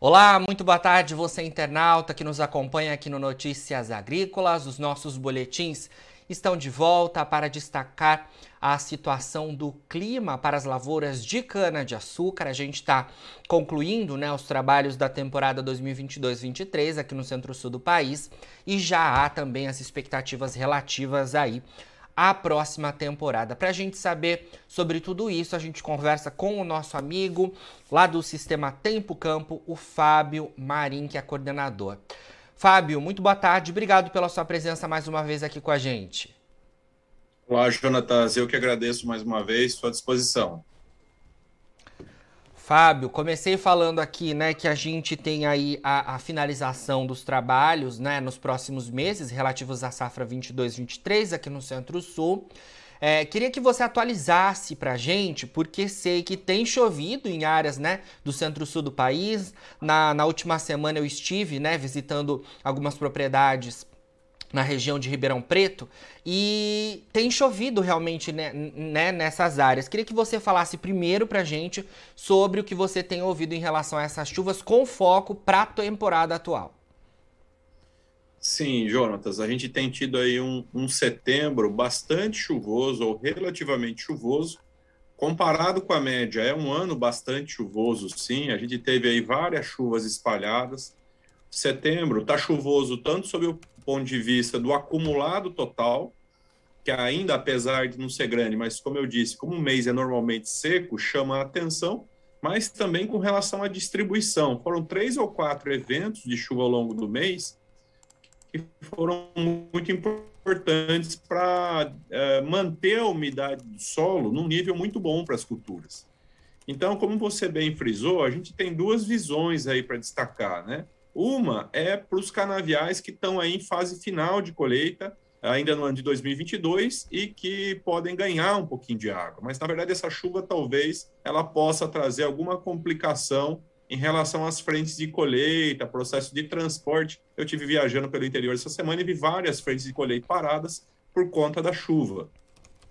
Olá, muito boa tarde, você internauta que nos acompanha aqui no Notícias Agrícolas. Os nossos boletins estão de volta para destacar a situação do clima para as lavouras de cana-de-açúcar. A gente está concluindo né, os trabalhos da temporada 2022-23 aqui no centro-sul do país e já há também as expectativas relativas aí a próxima temporada. Para a gente saber sobre tudo isso, a gente conversa com o nosso amigo lá do Sistema Tempo Campo, o Fábio Marim, que é coordenador. Fábio, muito boa tarde, obrigado pela sua presença mais uma vez aqui com a gente. Olá, Jonatas, eu que agradeço mais uma vez, sua disposição. Fábio, comecei falando aqui, né, que a gente tem aí a, a, finalização dos trabalhos, né, nos próximos meses relativos à safra 22/23 aqui no Centro-Sul. É, queria que você atualizasse para a gente, porque sei que tem chovido em áreas né, do centro-sul do país. Na, na última semana eu estive né, visitando algumas propriedades na região de Ribeirão Preto e tem chovido realmente né, né, nessas áreas. Queria que você falasse primeiro para gente sobre o que você tem ouvido em relação a essas chuvas com foco para a temporada atual. Sim, Jonatas, a gente tem tido aí um, um setembro bastante chuvoso ou relativamente chuvoso. Comparado com a média, é um ano bastante chuvoso, sim. A gente teve aí várias chuvas espalhadas. Setembro está chuvoso tanto sob o ponto de vista do acumulado total, que ainda, apesar de não ser grande, mas como eu disse, como o mês é normalmente seco, chama a atenção, mas também com relação à distribuição. Foram três ou quatro eventos de chuva ao longo do mês que foram muito importantes para uh, manter a umidade do solo num nível muito bom para as culturas. Então, como você bem frisou, a gente tem duas visões aí para destacar, né? Uma é para os canaviais que estão aí em fase final de colheita, ainda no ano de 2022, e que podem ganhar um pouquinho de água. Mas, na verdade, essa chuva talvez ela possa trazer alguma complicação em relação às frentes de colheita, processo de transporte. Eu tive viajando pelo interior essa semana e vi várias frentes de colheita paradas por conta da chuva.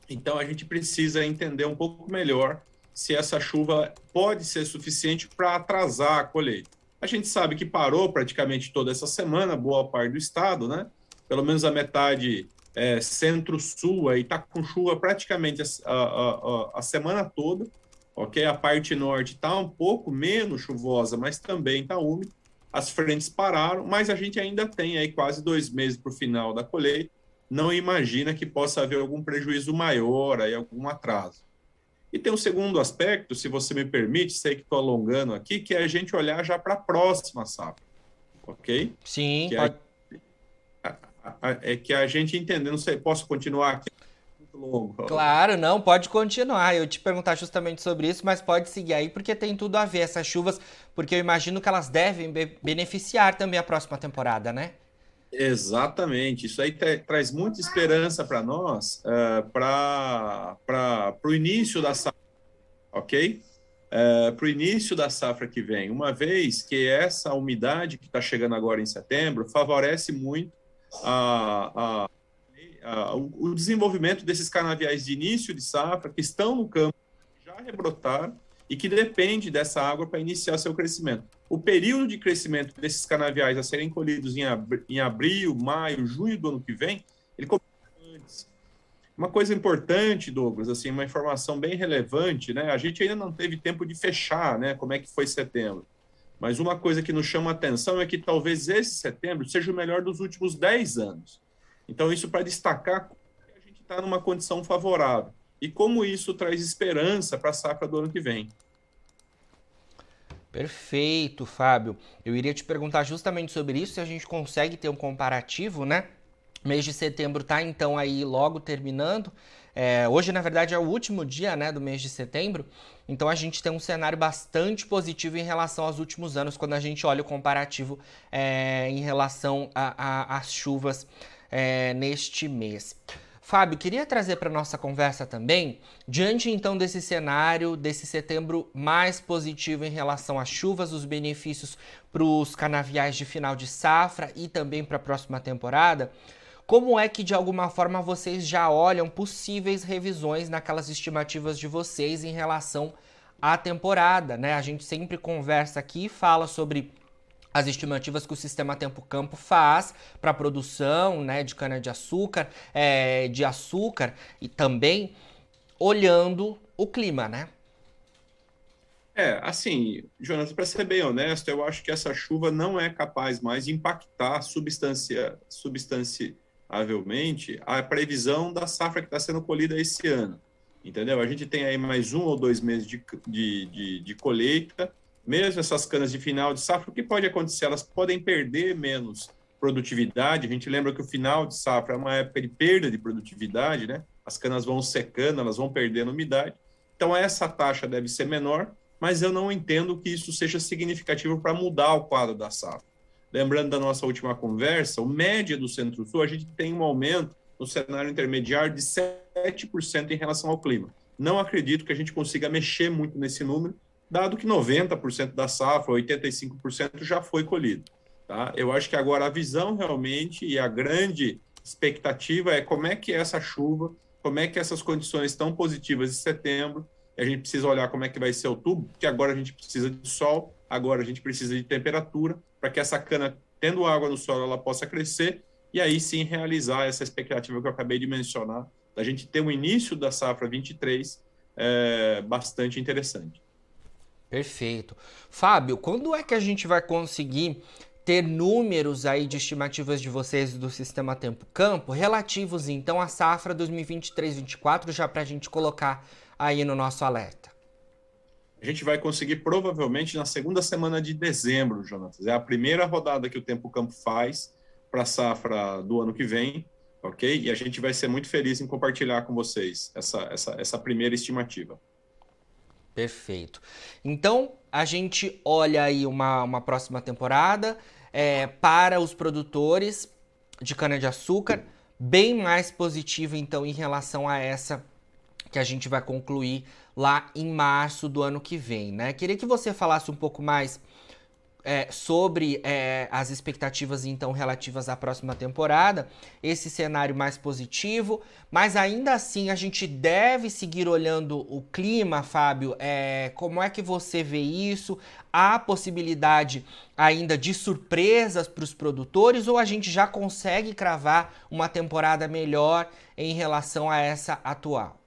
Então, a gente precisa entender um pouco melhor se essa chuva pode ser suficiente para atrasar a colheita. A gente sabe que parou praticamente toda essa semana, boa parte do estado, né? Pelo menos a metade é, centro-sul aí está com chuva praticamente a, a, a, a, semana toda, ok? A parte norte está um pouco menos chuvosa, mas também está úmida. As frentes pararam, mas a gente ainda tem aí quase dois meses para o final da colheita. Não imagina que possa haver algum prejuízo maior, aí, algum atraso. E tem um segundo aspecto, se você me permite, sei que estou alongando aqui, que é a gente olhar já para a próxima safra, ok? Sim, que pode... é, é que a gente entender, não sei, posso continuar aqui? Muito longo. Claro, não, pode continuar. Eu te perguntar justamente sobre isso, mas pode seguir aí, porque tem tudo a ver essas chuvas, porque eu imagino que elas devem beneficiar também a próxima temporada, né? Exatamente, isso aí tra traz muita esperança para nós, uh, para o início da safra, ok? Uh, para o início da safra que vem, uma vez que essa umidade que está chegando agora em setembro favorece muito a, a, a, o desenvolvimento desses canaviais de início de safra que estão no campo, já rebrotaram e que depende dessa água para iniciar seu crescimento. O período de crescimento desses canaviais a serem colhidos em, em abril, maio, junho do ano que vem, ele começa antes. Uma coisa importante, Douglas, assim, uma informação bem relevante, né? A gente ainda não teve tempo de fechar, né? Como é que foi setembro. Mas uma coisa que nos chama a atenção é que talvez esse setembro seja o melhor dos últimos 10 anos. Então, isso para destacar que a gente está numa condição favorável e como isso traz esperança para a safra do ano que vem. Perfeito, Fábio. Eu iria te perguntar justamente sobre isso, se a gente consegue ter um comparativo, né? Mês de setembro tá então aí logo terminando. É, hoje, na verdade, é o último dia né, do mês de setembro, então a gente tem um cenário bastante positivo em relação aos últimos anos, quando a gente olha o comparativo é, em relação às chuvas é, neste mês. Fábio, queria trazer para nossa conversa também, diante então desse cenário, desse setembro mais positivo em relação às chuvas, os benefícios para os canaviais de final de safra e também para a próxima temporada, como é que de alguma forma vocês já olham possíveis revisões naquelas estimativas de vocês em relação a temporada, né? A gente sempre conversa aqui e fala sobre as estimativas que o sistema Tempo Campo faz para a produção né, de cana-de-açúcar, é, de açúcar e também olhando o clima, né? É, assim, Jonas, para ser bem honesto, eu acho que essa chuva não é capaz mais de impactar substancia, substanciavelmente a previsão da safra que está sendo colhida esse ano. Entendeu? A gente tem aí mais um ou dois meses de, de, de, de colheita, mesmo essas canas de final de safra, o que pode acontecer? Elas podem perder menos produtividade. A gente lembra que o final de safra é uma época de perda de produtividade, né? As canas vão secando, elas vão perdendo umidade. Então, essa taxa deve ser menor mas eu não entendo que isso seja significativo para mudar o quadro da safra. Lembrando da nossa última conversa, o média do Centro-Sul, a gente tem um aumento no cenário intermediário de 7% em relação ao clima. Não acredito que a gente consiga mexer muito nesse número, dado que 90% da safra, 85% já foi colhido. Tá? Eu acho que agora a visão realmente e a grande expectativa é como é que essa chuva, como é que essas condições tão positivas de setembro a gente precisa olhar como é que vai ser outubro, porque agora a gente precisa de sol, agora a gente precisa de temperatura, para que essa cana, tendo água no solo, ela possa crescer, e aí sim realizar essa expectativa que eu acabei de mencionar, da gente ter um início da safra 23 é, bastante interessante. Perfeito. Fábio, quando é que a gente vai conseguir ter números aí de estimativas de vocês do sistema Tempo Campo relativos então à safra 2023-24, já para a gente colocar aí no nosso alerta? A gente vai conseguir provavelmente na segunda semana de dezembro, Jonatas. É a primeira rodada que o Tempo Campo faz para a safra do ano que vem, ok? E a gente vai ser muito feliz em compartilhar com vocês essa, essa, essa primeira estimativa. Perfeito. Então, a gente olha aí uma, uma próxima temporada é, para os produtores de cana-de-açúcar, bem mais positiva, então, em relação a essa que a gente vai concluir lá em março do ano que vem, né? Queria que você falasse um pouco mais é, sobre é, as expectativas então relativas à próxima temporada, esse cenário mais positivo, mas ainda assim a gente deve seguir olhando o clima, Fábio. É, como é que você vê isso? Há possibilidade ainda de surpresas para os produtores ou a gente já consegue cravar uma temporada melhor em relação a essa atual?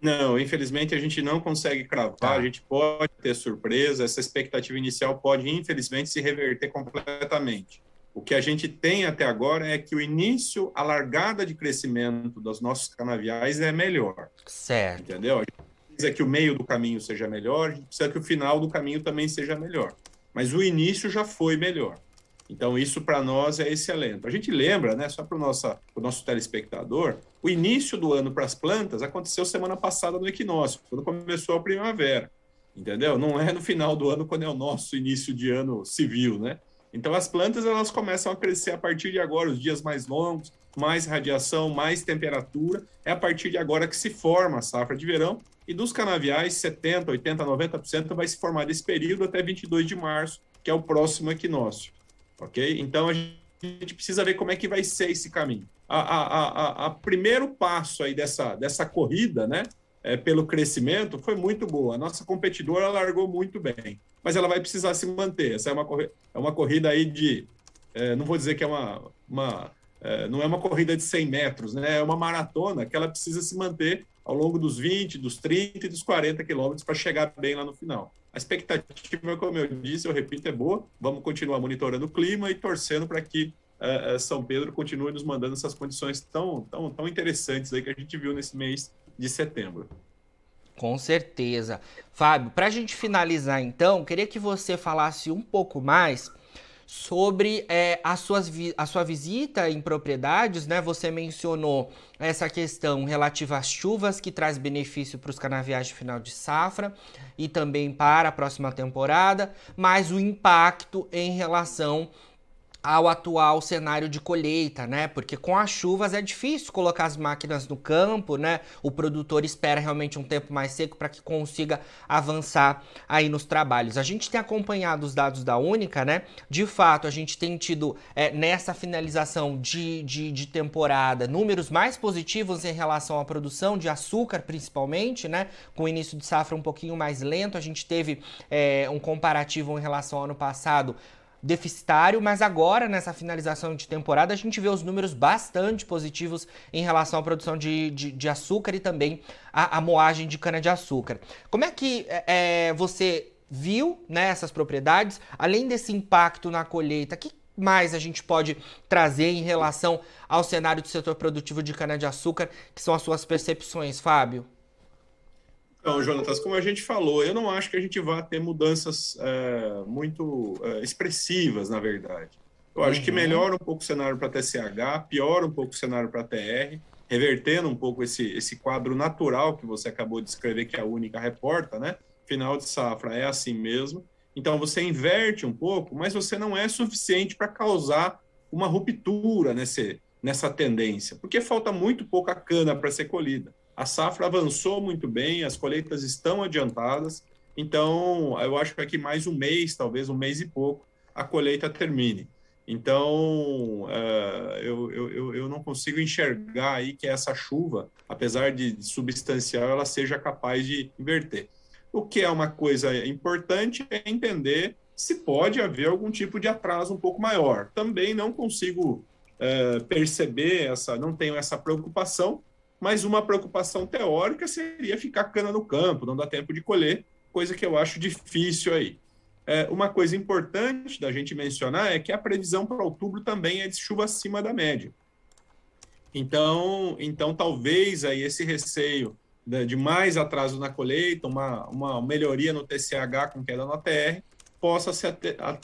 Não, infelizmente a gente não consegue cravar, tá. a gente pode ter surpresa, essa expectativa inicial pode, infelizmente, se reverter completamente. O que a gente tem até agora é que o início, a largada de crescimento dos nossos canaviais é melhor. Certo. Entendeu? A gente precisa que o meio do caminho seja melhor, a gente precisa que o final do caminho também seja melhor. Mas o início já foi melhor. Então, isso para nós é excelente. A gente lembra, né, só para o nosso, telespectador, o início do ano para as plantas aconteceu semana passada no equinócio, quando começou a primavera, entendeu? Não é no final do ano, quando é o nosso início de ano civil, né? Então, as plantas elas começam a crescer a partir de agora, os dias mais longos, mais radiação, mais temperatura. É a partir de agora que se forma a safra de verão. E dos canaviais, 70%, 80%, 90% vai se formar desse período até 22 de março, que é o próximo equinócio ok? Então a gente precisa ver como é que vai ser esse caminho. A, a, a, a primeiro passo aí dessa, dessa corrida, né, é, pelo crescimento, foi muito boa. A nossa competidora largou muito bem, mas ela vai precisar se manter. Essa é uma, é uma corrida aí de, é, não vou dizer que é uma, uma é, não é uma corrida de 100 metros, né? É uma maratona que ela precisa se manter ao longo dos 20, dos 30 e dos 40 quilômetros para chegar bem lá no final. A expectativa, como eu disse, eu repito, é boa. Vamos continuar monitorando o clima e torcendo para que uh, São Pedro continue nos mandando essas condições tão, tão, tão interessantes aí que a gente viu nesse mês de setembro. Com certeza. Fábio, para a gente finalizar então, queria que você falasse um pouco mais sobre é, as suas a sua visita em propriedades, né? Você mencionou essa questão relativa às chuvas, que traz benefício para os canaviais de final de safra e também para a próxima temporada, mas o impacto em relação ao atual cenário de colheita, né? Porque com as chuvas é difícil colocar as máquinas no campo, né? O produtor espera realmente um tempo mais seco para que consiga avançar aí nos trabalhos. A gente tem acompanhado os dados da Única, né? De fato, a gente tem tido é, nessa finalização de, de, de, temporada números mais positivos em relação à produção de açúcar, principalmente, né? Com o início de safra um pouquinho mais lento, a gente teve é, um comparativo em relação ao ano passado deficitário, mas agora nessa finalização de temporada a gente vê os números bastante positivos em relação à produção de, de, de açúcar e também a moagem de cana-de-açúcar. Como é que é, você viu né, essas propriedades, além desse impacto na colheita, que mais a gente pode trazer em relação ao cenário do setor produtivo de cana-de-açúcar, que são as suas percepções, Fábio? Então, Jonatas, como a gente falou, eu não acho que a gente vá ter mudanças é, muito é, expressivas, na verdade. Eu acho uhum. que melhora um pouco o cenário para TCH, piora um pouco o cenário para TR, revertendo um pouco esse, esse quadro natural que você acabou de escrever, que é a única reporta, né? Final de safra é assim mesmo. Então, você inverte um pouco, mas você não é suficiente para causar uma ruptura nesse, nessa tendência, porque falta muito pouca cana para ser colhida. A safra avançou muito bem, as colheitas estão adiantadas, então eu acho que aqui mais um mês, talvez um mês e pouco, a colheita termine. Então, uh, eu, eu, eu não consigo enxergar aí que essa chuva, apesar de substancial, ela seja capaz de inverter. O que é uma coisa importante é entender se pode haver algum tipo de atraso um pouco maior. Também não consigo uh, perceber essa, não tenho essa preocupação, mas uma preocupação teórica seria ficar cana no campo, não dá tempo de colher, coisa que eu acho difícil aí. É, uma coisa importante da gente mencionar é que a previsão para outubro também é de chuva acima da média. Então, então talvez aí esse receio de, mais atraso na colheita, uma, uma melhoria no TCH com queda no TR, possa se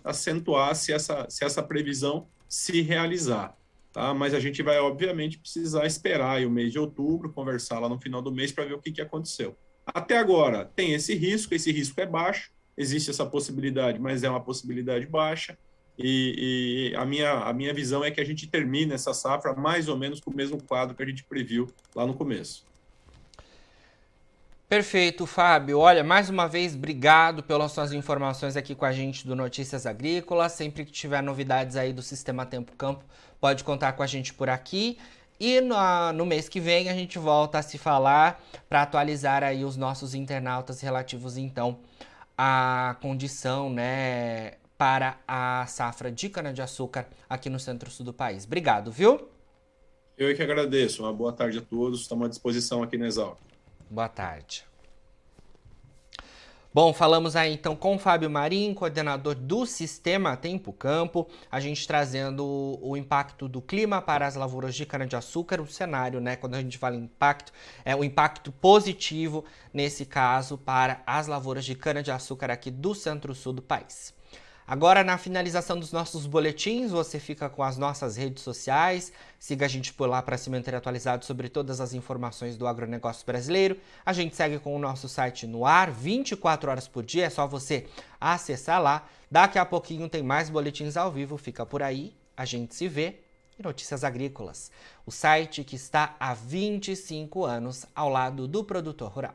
acentuar se essa, se essa previsão se realizar tá? Mas a gente vai, obviamente, precisar esperar o mês de outubro, conversar lá no final do mês para ver o que, que aconteceu. Até agora, tem esse risco, esse risco é baixo, existe essa possibilidade, mas é uma possibilidade baixa. E, e, a, minha, a minha visão é que a gente termine essa safra mais ou menos com o mesmo quadro que a gente previu lá no começo. Perfeito, Fábio. Olha, mais uma vez, obrigado pelas suas informações aqui com a gente do Notícias Agrícolas. Sempre que tiver novidades aí do Sistema Tempo Campo, pode contar com a gente por aqui. E no, no mês que vem a gente volta a se falar para atualizar aí os nossos internautas relativos, então, à condição, né, para a safra de cana-de-açúcar aqui no centro-sul do país. Obrigado, viu? Eu é que agradeço. Uma boa tarde a todos. Estamos à disposição aqui na Exalc. Boa tarde. Bom, falamos aí então com o Fábio Marim, coordenador do Sistema Tempo Campo, a gente trazendo o impacto do clima para as lavouras de cana-de-açúcar, o cenário, né, quando a gente fala impacto, é o impacto positivo, nesse caso, para as lavouras de cana-de-açúcar aqui do centro-sul do país. Agora, na finalização dos nossos boletins, você fica com as nossas redes sociais. Siga a gente por lá para se manter atualizado sobre todas as informações do agronegócio brasileiro. A gente segue com o nosso site no ar 24 horas por dia, é só você acessar lá. Daqui a pouquinho tem mais boletins ao vivo, fica por aí. A gente se vê e Notícias Agrícolas, o site que está há 25 anos ao lado do produtor rural.